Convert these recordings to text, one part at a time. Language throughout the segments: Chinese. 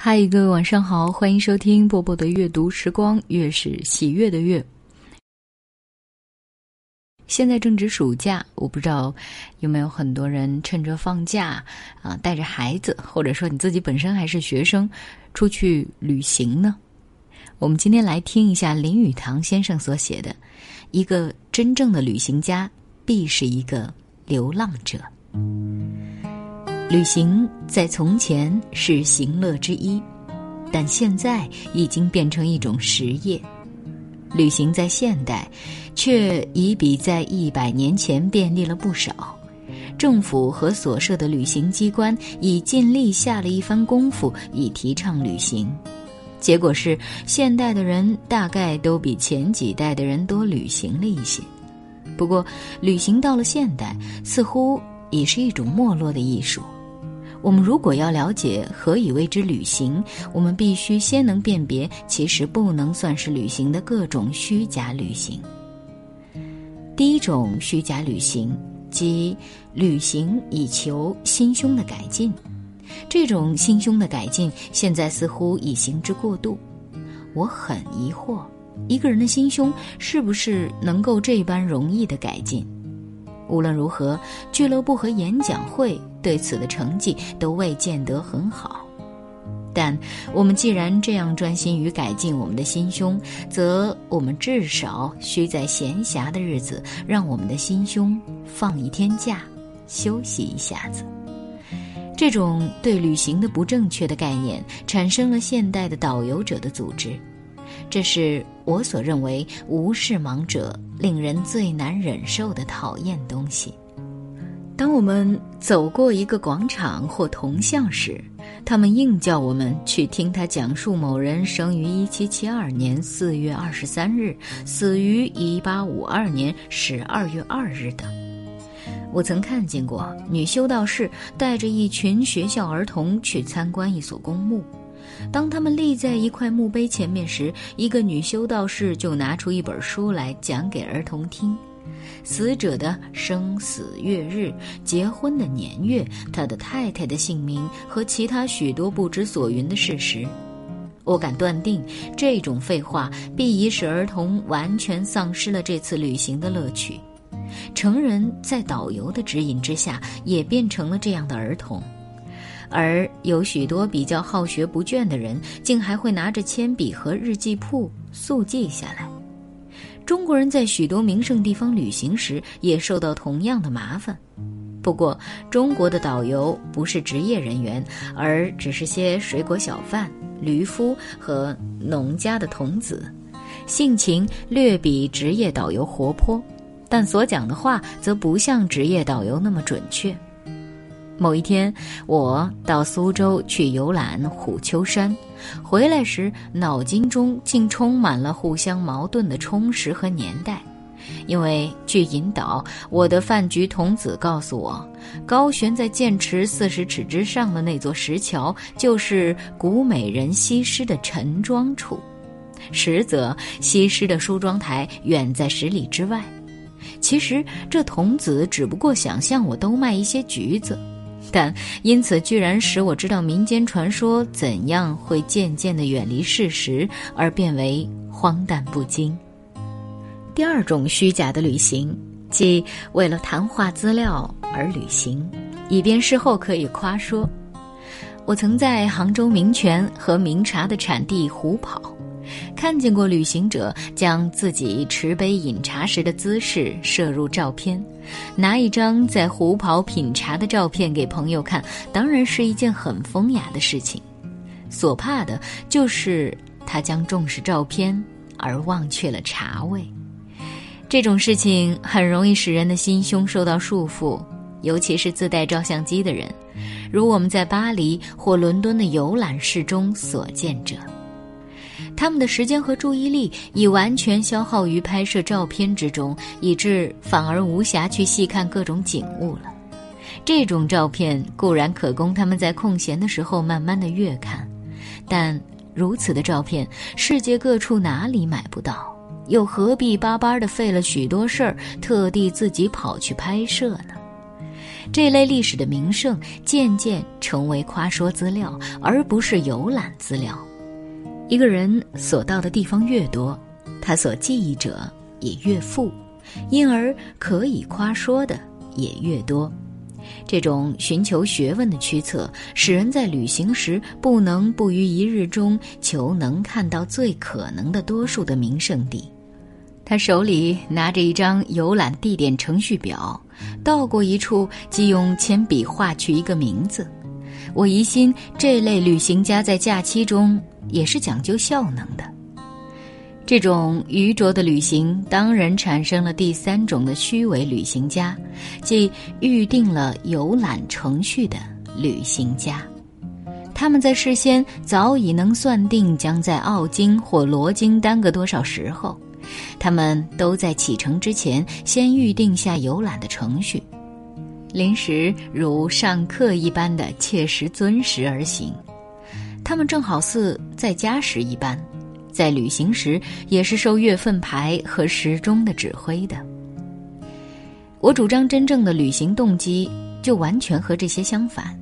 嗨，各位晚上好，欢迎收听波波的阅读时光，月是喜悦的月。现在正值暑假，我不知道有没有很多人趁着放假啊，带着孩子，或者说你自己本身还是学生，出去旅行呢？我们今天来听一下林语堂先生所写的：一个真正的旅行家必是一个流浪者。旅行在从前是行乐之一，但现在已经变成一种实业。旅行在现代，却已比在一百年前便利了不少。政府和所设的旅行机关已尽力下了一番功夫，以提倡旅行。结果是，现代的人大概都比前几代的人多旅行了一些。不过，旅行到了现代，似乎已是一种没落的艺术。我们如果要了解何以为之旅行，我们必须先能辨别其实不能算是旅行的各种虚假旅行。第一种虚假旅行，即旅行以求心胸的改进。这种心胸的改进，现在似乎已行之过度。我很疑惑，一个人的心胸是不是能够这般容易的改进？无论如何，俱乐部和演讲会。对此的成绩都未见得很好，但我们既然这样专心于改进我们的心胸，则我们至少需在闲暇的日子，让我们的心胸放一天假，休息一下子。这种对旅行的不正确的概念，产生了现代的导游者的组织，这是我所认为无事盲者令人最难忍受的讨厌东西。当我们走过一个广场或铜像时，他们硬叫我们去听他讲述某人生于一七七二年四月二十三日，死于一八五二年十二月二日等。我曾看见过女修道士带着一群学校儿童去参观一所公墓，当他们立在一块墓碑前面时，一个女修道士就拿出一本书来讲给儿童听。死者的生死月日、结婚的年月、他的太太的姓名和其他许多不知所云的事实，我敢断定，这种废话必已使儿童完全丧失了这次旅行的乐趣。成人在导游的指引之下，也变成了这样的儿童，而有许多比较好学不倦的人，竟还会拿着铅笔和日记簿速记下来。中国人在许多名胜地方旅行时也受到同样的麻烦，不过中国的导游不是职业人员，而只是些水果小贩、渔夫和农家的童子，性情略比职业导游活泼，但所讲的话则不像职业导游那么准确。某一天，我到苏州去游览虎丘山，回来时脑筋中竟充满了互相矛盾的充实和年代。因为据引导，我的饭局童子告诉我，高悬在剑池四十尺之上的那座石桥，就是古美人西施的陈庄处。实则西施的梳妆台远在十里之外。其实这童子只不过想向我兜卖一些橘子。但因此，居然使我知道民间传说怎样会渐渐地远离事实，而变为荒诞不经。第二种虚假的旅行，即为了谈话资料而旅行，以便事后可以夸说。我曾在杭州名泉和名茶的产地胡跑。看见过旅行者将自己持杯饮茶时的姿势摄入照片，拿一张在虎跑品茶的照片给朋友看，当然是一件很风雅的事情。所怕的就是他将重视照片而忘却了茶味。这种事情很容易使人的心胸受到束缚，尤其是自带照相机的人，如我们在巴黎或伦敦的游览室中所见者。他们的时间和注意力已完全消耗于拍摄照片之中，以致反而无暇去细看各种景物了。这种照片固然可供他们在空闲的时候慢慢的阅看，但如此的照片，世界各处哪里买不到？又何必巴巴的费了许多事儿，特地自己跑去拍摄呢？这类历史的名胜渐渐成为夸说资料，而不是游览资料。一个人所到的地方越多，他所记忆者也越富，因而可以夸说的也越多。这种寻求学问的驱策，使人在旅行时不能不于一日中求能看到最可能的多数的名胜地。他手里拿着一张游览地点程序表，到过一处即用铅笔画去一个名字。我疑心这类旅行家在假期中也是讲究效能的。这种愚拙的旅行当然产生了第三种的虚伪旅行家，即预定了游览程序的旅行家。他们在事先早已能算定将在奥京或罗京耽搁多少时候。他们都在启程之前先预定下游览的程序，临时如上课一般的切实遵时而行。他们正好似在家时一般，在旅行时也是受月份牌和时钟的指挥的。我主张真正的旅行动机就完全和这些相反。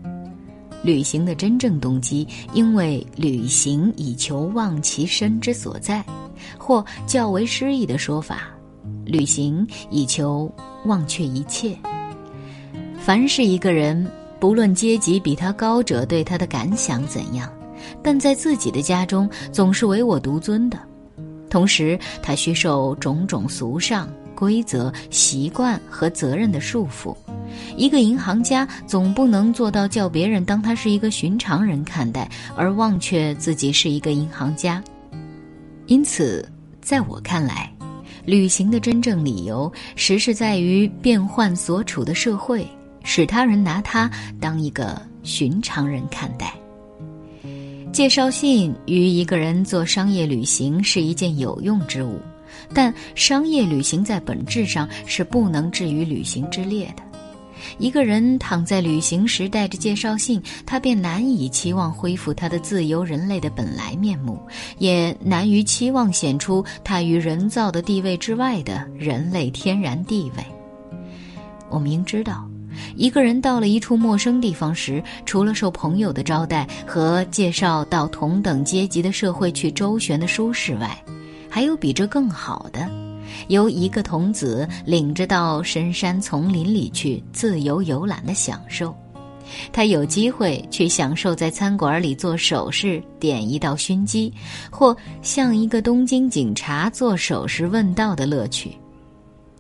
旅行的真正动机，因为旅行以求忘其身之所在。或较为诗意的说法，旅行以求忘却一切。凡是一个人，不论阶级比他高者对他的感想怎样，但在自己的家中总是唯我独尊的。同时，他需受种种俗上规则、习惯和责任的束缚。一个银行家总不能做到叫别人当他是一个寻常人看待，而忘却自己是一个银行家。因此，在我看来，旅行的真正理由实是在于变换所处的社会，使他人拿他当一个寻常人看待。介绍信与一个人做商业旅行是一件有用之物，但商业旅行在本质上是不能置于旅行之列的。一个人躺在旅行时带着介绍信，他便难以期望恢复他的自由人类的本来面目，也难于期望显出他于人造的地位之外的人类天然地位。我明知道，一个人到了一处陌生地方时，除了受朋友的招待和介绍到同等阶级的社会去周旋的舒适外，还有比这更好的。由一个童子领着到深山丛林里去自由游览的享受，他有机会去享受在餐馆里做手势、点一道熏鸡，或向一个东京警察做手势问道的乐趣。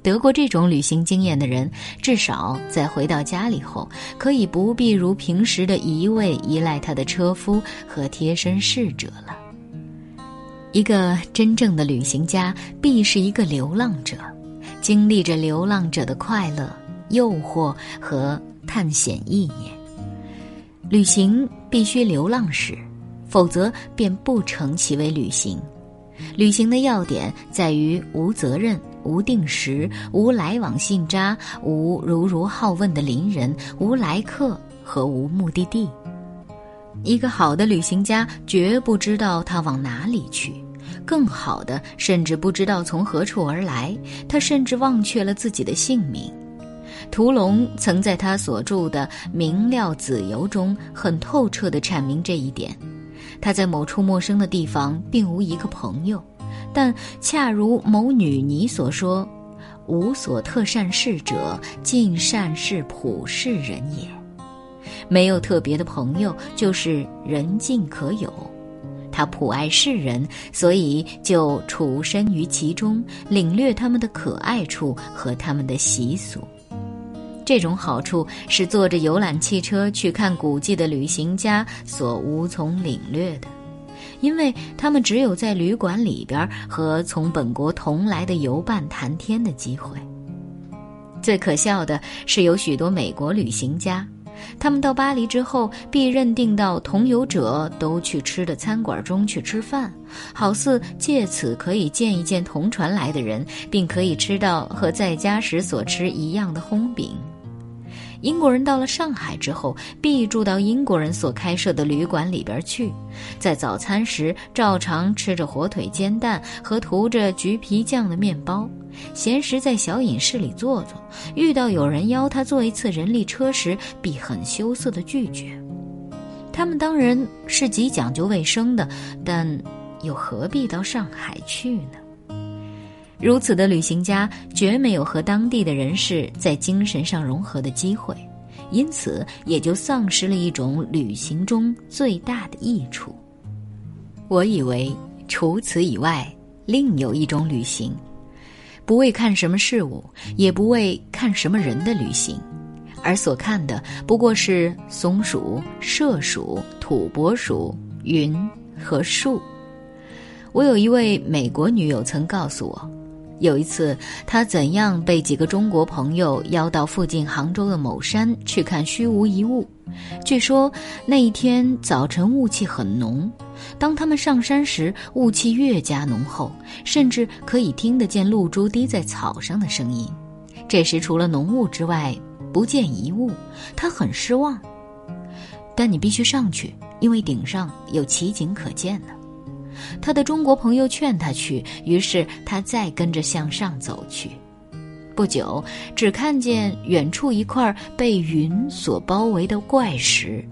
得过这种旅行经验的人，至少在回到家里后，可以不必如平时的一味依赖他的车夫和贴身侍者了。一个真正的旅行家必是一个流浪者，经历着流浪者的快乐、诱惑和探险意念。旅行必须流浪时，否则便不成其为旅行。旅行的要点在于无责任、无定时、无来往信札、无如如好问的邻人、无来客和无目的地。一个好的旅行家绝不知道他往哪里去。更好的，甚至不知道从何处而来，他甚至忘却了自己的姓名。屠龙曾在他所著的《明料子游》中很透彻地阐明这一点。他在某处陌生的地方，并无一个朋友，但恰如某女尼所说：“无所特善事者，尽善事普世人也。”没有特别的朋友，就是人尽可有。他普爱世人，所以就处身于其中，领略他们的可爱处和他们的习俗。这种好处是坐着游览汽车去看古迹的旅行家所无从领略的，因为他们只有在旅馆里边和从本国同来的游伴谈天的机会。最可笑的是，有许多美国旅行家。他们到巴黎之后，必认定到同游者都去吃的餐馆中去吃饭，好似借此可以见一见同船来的人，并可以吃到和在家时所吃一样的烘饼。英国人到了上海之后，必住到英国人所开设的旅馆里边去，在早餐时照常吃着火腿煎蛋和涂着橘皮酱的面包，闲时在小饮室里坐坐。遇到有人邀他坐一次人力车时，必很羞涩地拒绝。他们当然是极讲究卫生的，但又何必到上海去呢？如此的旅行家绝没有和当地的人士在精神上融合的机会，因此也就丧失了一种旅行中最大的益处。我以为除此以外，另有一种旅行，不为看什么事物，也不为看什么人的旅行。而所看的不过是松鼠、麝鼠、土拨鼠、云和树。我有一位美国女友曾告诉我，有一次他怎样被几个中国朋友邀到附近杭州的某山去看虚无一物。据说那一天早晨雾气很浓，当他们上山时，雾气越加浓厚，甚至可以听得见露珠滴在草上的声音。这时除了浓雾之外，不见一物，他很失望。但你必须上去，因为顶上有奇景可见呢。他的中国朋友劝他去，于是他再跟着向上走去。不久，只看见远处一块被云所包围的怪石，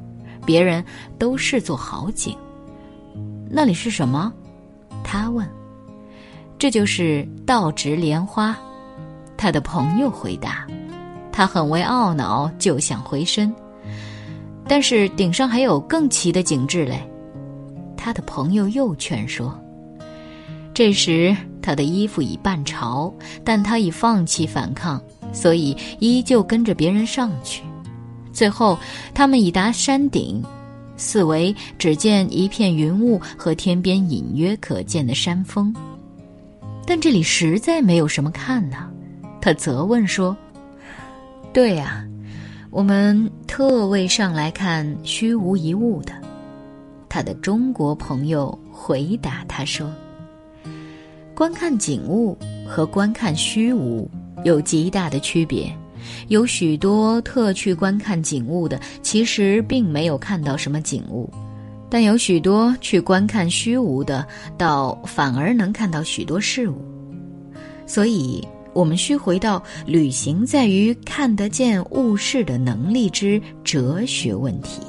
别人都视作好景。那里是什么？他问。这就是倒植莲花。他的朋友回答。他很为懊恼，就想回身，但是顶上还有更奇的景致嘞。他的朋友又劝说。这时他的衣服已半潮，但他已放弃反抗，所以依旧跟着别人上去。最后他们已达山顶，四围只见一片云雾和天边隐约可见的山峰，但这里实在没有什么看呢。他责问说。对呀，我们特为上来看虚无一物的。他的中国朋友回答他说：“观看景物和观看虚无有极大的区别。有许多特去观看景物的，其实并没有看到什么景物；但有许多去观看虚无的，倒反而能看到许多事物。所以。”我们需回到旅行在于看得见物事的能力之哲学问题，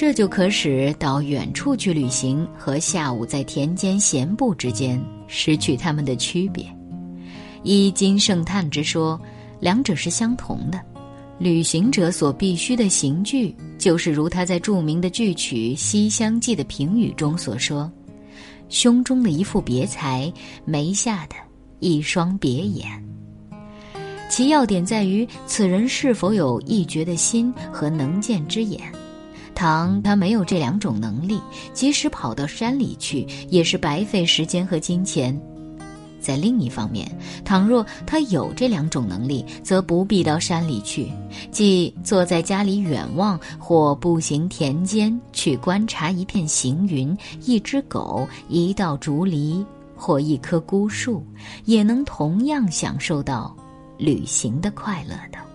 这就可使到远处去旅行和下午在田间闲步之间失去它们的区别。依金圣叹之说，两者是相同的。旅行者所必须的行具，就是如他在著名的剧曲《西厢记》的评语中所说：“胸中的一副别才，眉下的。”一双别眼，其要点在于此人是否有一绝的心和能见之眼。倘他没有这两种能力，即使跑到山里去，也是白费时间和金钱。在另一方面，倘若他有这两种能力，则不必到山里去，即坐在家里远望，或步行田间去观察一片行云、一只狗、一道竹篱。或一棵孤树，也能同样享受到旅行的快乐的。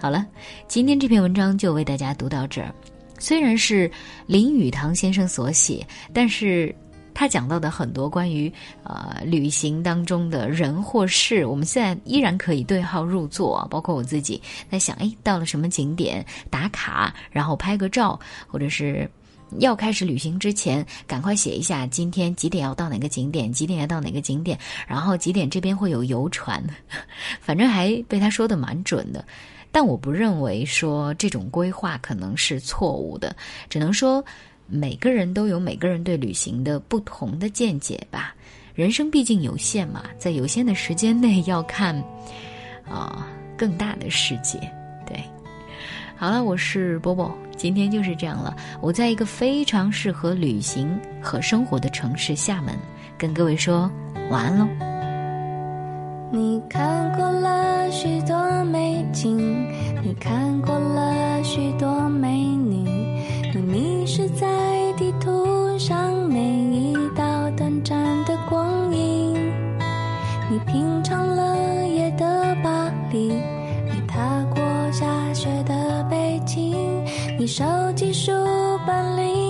好了，今天这篇文章就为大家读到这儿。虽然是林语堂先生所写，但是他讲到的很多关于呃旅行当中的人或事，我们现在依然可以对号入座。包括我自己在想，哎，到了什么景点打卡，然后拍个照，或者是。要开始旅行之前，赶快写一下今天几点要到哪个景点，几点要到哪个景点，然后几点这边会有游船，反正还被他说的蛮准的。但我不认为说这种规划可能是错误的，只能说每个人都有每个人对旅行的不同的见解吧。人生毕竟有限嘛，在有限的时间内要看啊更大的世界。对，好了，我是波波。今天就是这样了。我在一个非常适合旅行和生活的城市厦门，跟各位说晚安喽。你看过了许多品尝了夜的巴黎，你踏过下雪的北京，你收集书本里。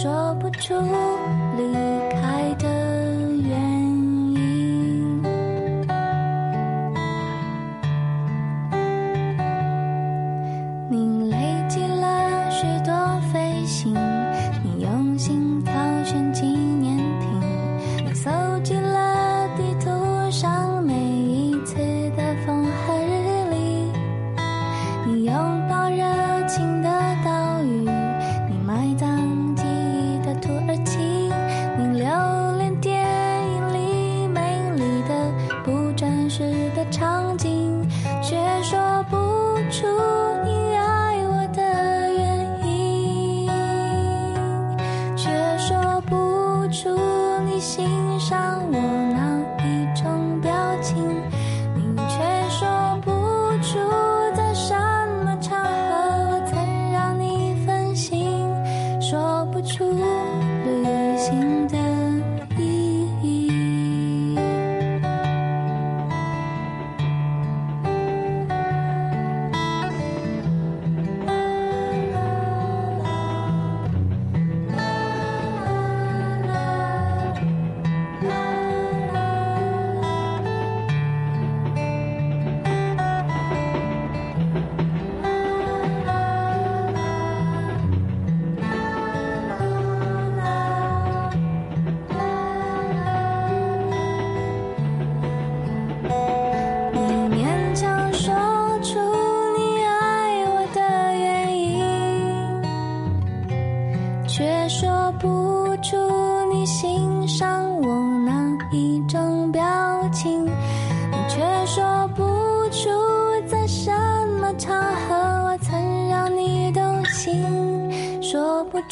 说不出理由。